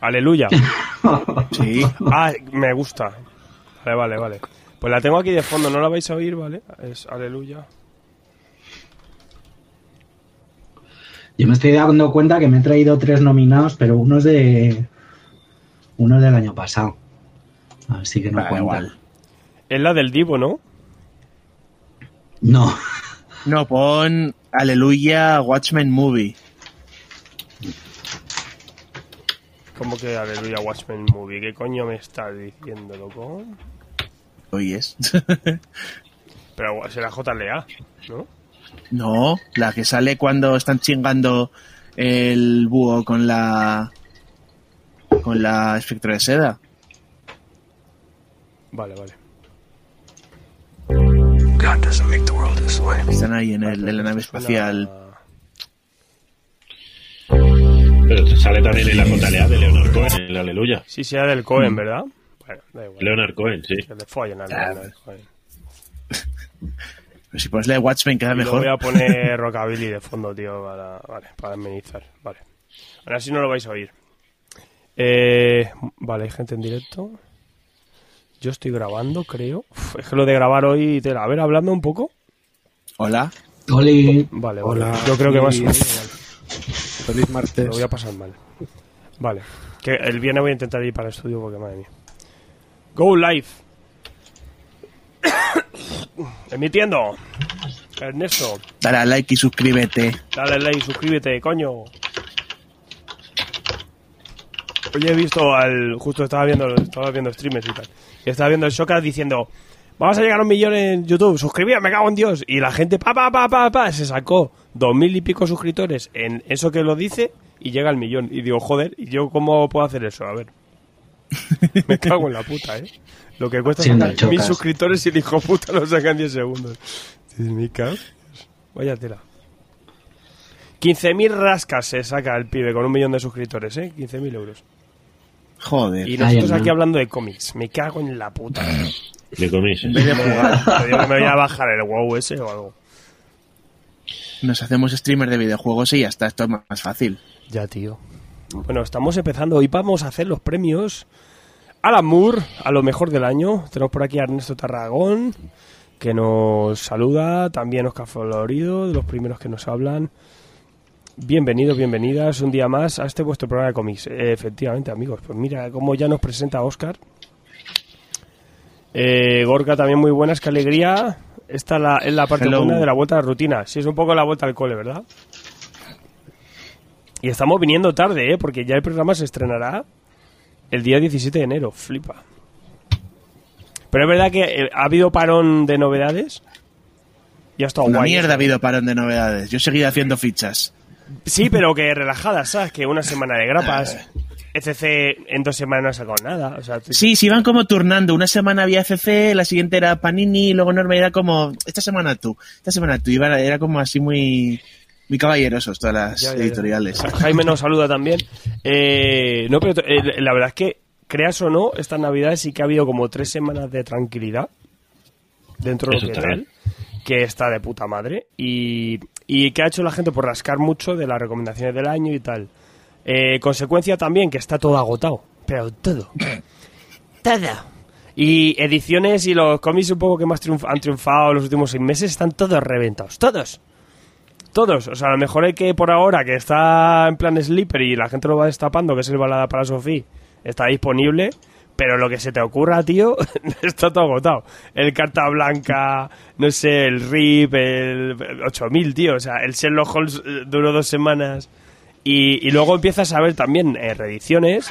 Aleluya. Sí. Ah, me gusta. Vale, vale, vale. Pues la tengo aquí de fondo, no la vais a oír, ¿vale? Es Aleluya. Yo me estoy dando cuenta que me he traído tres nominados, pero uno es de. Uno es del año pasado. Así que no Da cuenta. igual. Es la del Divo, ¿no? No. No, pon Aleluya Watchmen Movie. Como que Aleluya Watchmen Movie. ¿Qué coño me estás diciendo, loco? Oyes. Pero será JLA, ¿no? no, la que sale cuando están chingando el búho con la. con la espectro de seda. Vale, vale. Están ahí en, el, en la nave Suena- espacial. Pero sale también en la JLA de Leonard Cohen, en la Aleluya. Sí, sea del Cohen, ¿verdad? Bueno, da igual. Leonard Cohen, sí. Que le follen al Leonard Cohen. Pero si pones la de Watchmen queda mejor. voy a poner Rockabilly de fondo, tío, para, vale, para amenizar. Vale. Ahora sí no lo vais a oír. Eh, vale, hay gente en directo. Yo estoy grabando, creo. Uf, es que lo de grabar hoy, tela. A ver, hablando un poco. Hola. Vale, vale. Hola, Yo creo que más o sí. menos igual. Feliz martes. Lo voy a pasar mal. Vale. Que el viernes voy a intentar ir para el estudio porque, madre mía. Go live. Emitiendo. Ernesto, Dale a like y suscríbete. dale like, suscríbete, coño. Hoy he visto al. Justo estaba viendo, estaba viendo streamers y tal. Y estaba viendo el Shocas diciendo. Vamos a llegar a un millón en YouTube, suscribíos, me cago en Dios. Y la gente, pa, pa, pa, pa, pa, se sacó dos mil y pico suscriptores en eso que lo dice y llega al millón. Y digo, joder, ¿y yo cómo puedo hacer eso? A ver. Me cago en la puta, ¿eh? Lo que cuesta sacar mil chocas. suscriptores y el hijo puta lo saca en 10 segundos. Cago. Vaya tela. 15.000 rascas se saca el pibe con un millón de suscriptores, ¿eh? 15.000 euros. Joder. Y nosotros aquí hablando de cómics. Me cago en la puta. De que me voy a bajar el WoW ese o algo. Nos hacemos streamers de videojuegos y ya está. Esto es más fácil. Ya, tío. Bueno, estamos empezando. Hoy vamos a hacer los premios Alan Moore a lo mejor del año. Tenemos por aquí a Ernesto Tarragón, que nos saluda. También Oscar Florido, de los primeros que nos hablan. Bienvenidos, bienvenidas un día más a este vuestro programa de cómics. Eh, efectivamente, amigos. Pues mira cómo ya nos presenta Oscar. Eh, Gorka también muy buenas, qué alegría. Esta la- es la parte Hello. buena de la vuelta a la rutina. Sí, es un poco la vuelta al cole, ¿verdad? Y estamos viniendo tarde, ¿eh? Porque ya el programa se estrenará el día 17 de enero. Flipa. Pero es verdad que eh, ha habido parón de novedades. Y ha estado Una guay. mierda ha habido parón de novedades. Yo he seguido haciendo fichas. Sí, pero que relajadas, ¿sabes? Que una semana de grapas. ECC en dos semanas no ha sacado nada. O sea, Sí, se iban como turnando. Una semana había CC, la siguiente era Panini, luego Norma era como, esta semana tú, esta semana tú. Iba- era como así muy, muy caballerosos todas las Ya, ya, ya. editoriales. Ja- Jaime nos saluda también. Eh, no, pero eh, la verdad es que, creas o no, estas navidades sí que ha habido como tres semanas de tranquilidad dentro de lo que está tal, que está de puta madre. Y, y que ha hecho la gente por rascar mucho de las recomendaciones del año y tal. Eh, consecuencia también que está todo agotado. Pero todo. todo. Y ediciones y los cómics un poco que más triunf- han triunfado los últimos seis meses están todos reventados. Todos. Todos. O sea, a lo mejor hay que por ahora, que está en plan sleeper y la gente lo va destapando, que es el balada para Sofía, está disponible. Pero lo que se te ocurra, tío, está todo agotado. El carta blanca, no sé, el RIP, el 8000, tío. O sea, el Sherlock Holmes eh, duró dos semanas. Y, y luego empiezas a ver también eh, reediciones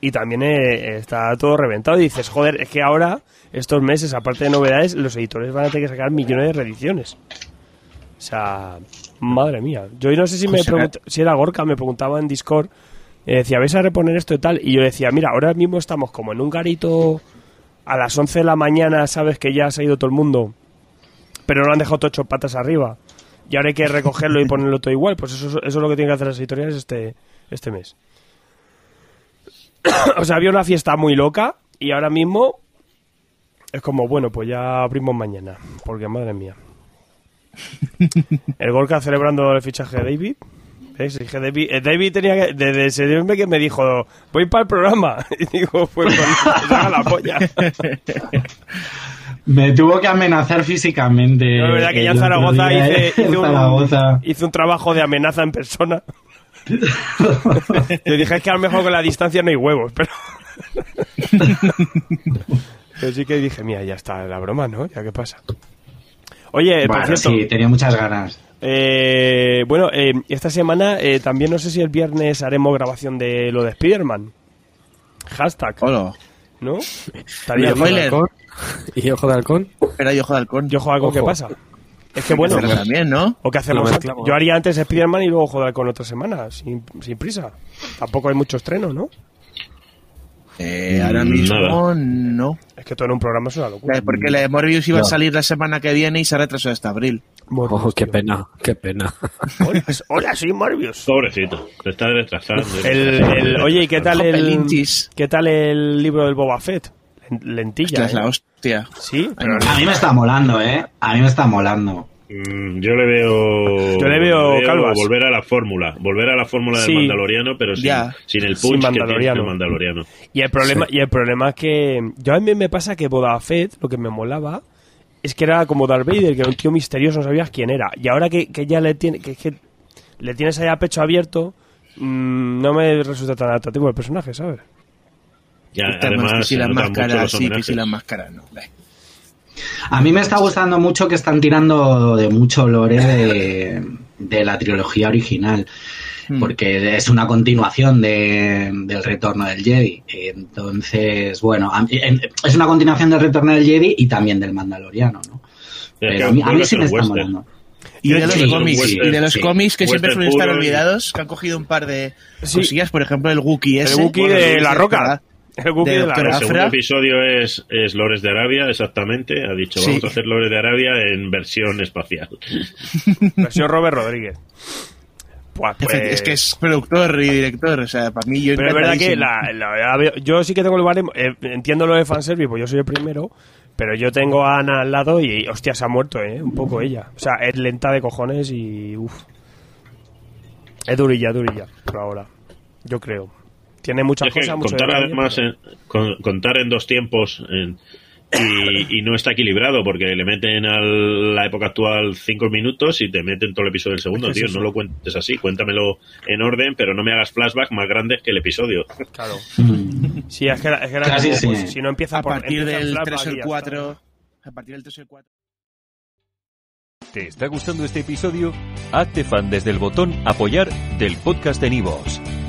y también eh, está todo reventado. Y dices, joder, es que ahora, estos meses, aparte de novedades, los editores van a tener que sacar millones de reediciones. O sea, madre mía. Yo no sé si me pregunt- si era Gorka, me preguntaba en Discord Y decía, ¿vais a reponer esto y tal? Y yo decía, mira, ahora mismo estamos como en un garito a las 11 de la mañana, sabes que ya se ha ido todo el mundo, pero no han dejado todo ocho patas arriba. Y ahora hay que recogerlo y ponerlo todo igual. Pues eso, eso es lo que tienen que hacer las editoriales este, este mes. o sea, había una fiesta muy loca y ahora mismo es como, bueno, pues ya abrimos mañana. Porque madre mía. El Gorka celebrando el fichaje de David. ¿Ves? Dije, David, eh, David tenía que. Desde septiembre que me dijo, voy para el programa. Y digo, pues, pues haga la polla. Me tuvo que amenazar físicamente. No, es verdad que ya en el otro Zaragoza día, hice, ¿eh? hice En un, Zaragoza. hice un trabajo de amenaza en persona. Le dije, es que a lo mejor con la distancia no hay huevos, pero. pero sí que dije, mira, ya está la broma, ¿no? Ya qué pasa. Oye, por Bueno, cierto, sí, tenía muchas ganas. eh, bueno, eh, esta semana eh, también no sé si el viernes haremos grabación de lo de Spider-Man. Hashtag, Hola. ¿No? Estaría bien. spoiler. Halcón. ¿Y ojo de halcón? Era yo ojo de halcón. Yo juego algo que Ojo. pasa. Es que bueno, Pero también, ¿no? ¿o qué hacemos? Mezclamos. Yo haría antes Spider-Man y luego joder con otra semana, sin, sin prisa. Tampoco hay mucho estreno, ¿no? Eh, ahora Mm, mismo nada. no. Es que todo en un programa es una locura. Porque la de Morbius iba a No. salir la semana que viene y se retrasó hasta abril. Morbius, Oh, qué tío. pena, qué pena. Hola, hola, soy Morbius. Pobrecito, te está retrasando. El, el- oye, ¿y qué tal el, qué tal el libro del Boba Fett? Len- Lentilla, Hostia, es ¿eh? la hostia. Sí, pero A mí me está molando, ¿eh? A mí me está molando. Mm, Yo le veo. Yo le veo calvas. Volver a la fórmula. Volver a la fórmula Sí. del Mandaloriano, pero sin, Ya. sin el Sin punch que tiene Mandaloriano. el Mandaloriano. Y el problema, y el problema es que yo a mí me pasa que Boba Fett, lo que me molaba, es que era como Darth Vader, que era un tío misterioso, no sabías quién era. Y ahora que, que ya le tiene, que, que le tienes ahí a pecho abierto, mm, no me resulta tan atractivo el personaje, ¿sabes? Ya, Está más que si las máscaras sí, que si las máscaras no. A mí me está gustando mucho que están tirando de mucho lore de, de la trilogía original. Mm. Porque es una continuación de, del retorno del Jedi. Entonces, bueno, a mí- en- es una continuación del retorno del Jedi y también del Mandaloriano, ¿no? Pero a mí, a mí vuelve sí a me está molando. Y de Sí, los sí, cómics, western, y de los sí. cómics que siempre suelen estar olvidados, que han cogido un par de Sí. cosillas, por ejemplo, el Wookiee El. Wookiee de la roca. El Wookiee De de la El. Afra. segundo episodio es, es Lores de Arabia, exactamente. Ha dicho, Sí. vamos a hacer Lores de Arabia en versión espacial. Versión Robert Rodríguez. Pues, Es pues- que- Es que es productor y director, o sea, para mí yo Pero es verdad que la, la- la veo- yo sí que tengo el baremo, eh, entiendo lo de fanservice, pues yo soy el primero, pero yo tengo a Ana al lado y, hostia, se ha muerto, ¿eh? Un poco ella. O sea, es lenta de cojones y, uff. Es durilla, durilla, por ahora. Yo creo. Tiene muchas Es que cosas, mucho contar además pero- en- con- contar en dos tiempos en- y, y no está equilibrado porque le meten a la época actual cinco minutos y te meten todo el episodio del segundo, Es tío. eso. No lo cuentes así, cuéntamelo en orden, pero no me hagas flashback más grandes que el episodio. Claro. Mm. Sí, es que, es que era Casi como, sí. pues, si no empieza a por partir empieza el del flashback 3 o y el ya está. 4. A partir del 3 o el 4. ¿Te está gustando este episodio? Hazte fan desde el botón Apoyar del podcast de Nivos.